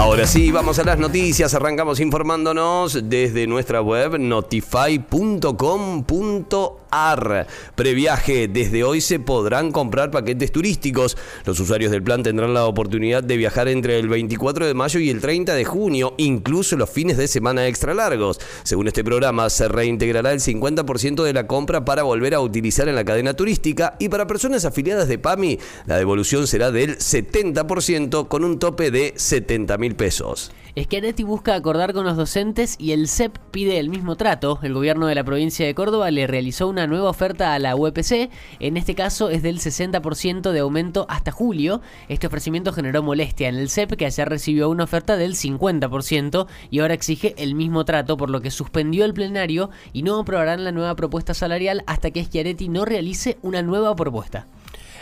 Ahora sí, vamos a las noticias. Arrancamos informándonos desde nuestra web notify.com.ar. Previaje, desde hoy se podrán comprar paquetes turísticos. Los usuarios del plan tendrán la oportunidad de viajar entre el 24 de mayo y el 30 de junio, incluso los fines de semana extra largos. Según este programa, se reintegrará el 50% de la compra para volver a utilizar en la cadena turística y para personas afiliadas de PAMI, la devolución será del 70% con un tope de 70 mil pesos. Schiaretti busca acordar con los docentes y el CEP pide el mismo trato. El gobierno de la provincia de Córdoba le realizó una nueva oferta a la UPC. En este caso es del 60% de aumento hasta julio. Este ofrecimiento generó molestia en el CEP que ayer recibió una oferta del 50% y ahora exige el mismo trato por lo que suspendió el plenario y no aprobarán la nueva propuesta salarial hasta que Schiaretti no realice una nueva propuesta.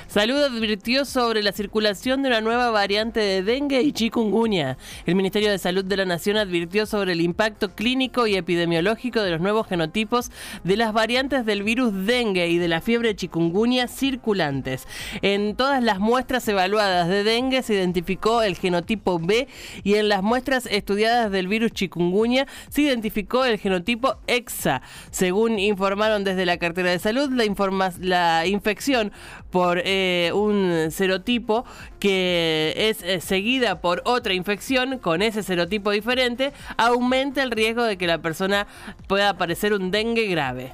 Salud advirtió sobre la circulación de una nueva variante de dengue y chikungunya. El Ministerio de Salud de la Nación advirtió sobre el impacto clínico y epidemiológico de los nuevos genotipos de las variantes del virus dengue y de la fiebre chikungunya circulantes. En todas las muestras evaluadas de dengue se identificó el genotipo B y en las muestras estudiadas del virus chikungunya se identificó el genotipo EXA. Según informaron desde la cartera de salud, la, infección por eh, un serotipo que es eh, seguida por otra infección con ese serotipo diferente, aumenta el riesgo de que la persona pueda padecer un dengue grave.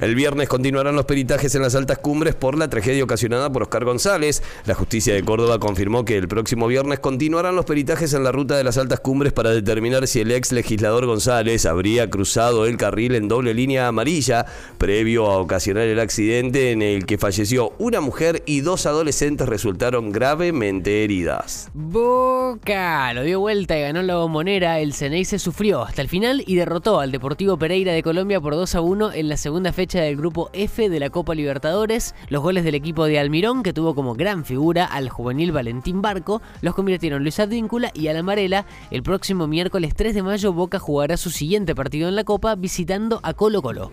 El viernes continuarán los peritajes en las altas cumbres por la tragedia ocasionada por Oscar González. La justicia de Córdoba confirmó que el próximo viernes continuarán los peritajes en la ruta de las altas cumbres para determinar si el ex legislador González habría cruzado el carril en doble línea amarilla previo a ocasionar el accidente en el que falleció una mujer y dos adolescentes resultaron gravemente heridas. Boca lo dio vuelta y ganó la bombonera. El Ceney se sufrió hasta el final y derrotó al Deportivo Pereira de Colombia por 2 a 1 en la segunda fecha del grupo F de la Copa Libertadores. Los goles del equipo de Almirón, que tuvo como gran figura al juvenil Valentín Barco, los convirtieron Luis Advíncula y Alamarela. El próximo miércoles 3 de mayo Boca jugará su siguiente partido en la Copa visitando a Colo Colo.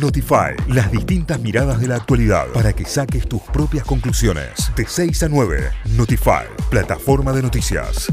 Notify, las distintas miradas de la actualidad para que saques tus propias conclusiones. De 6 a 9, Notify, plataforma de noticias.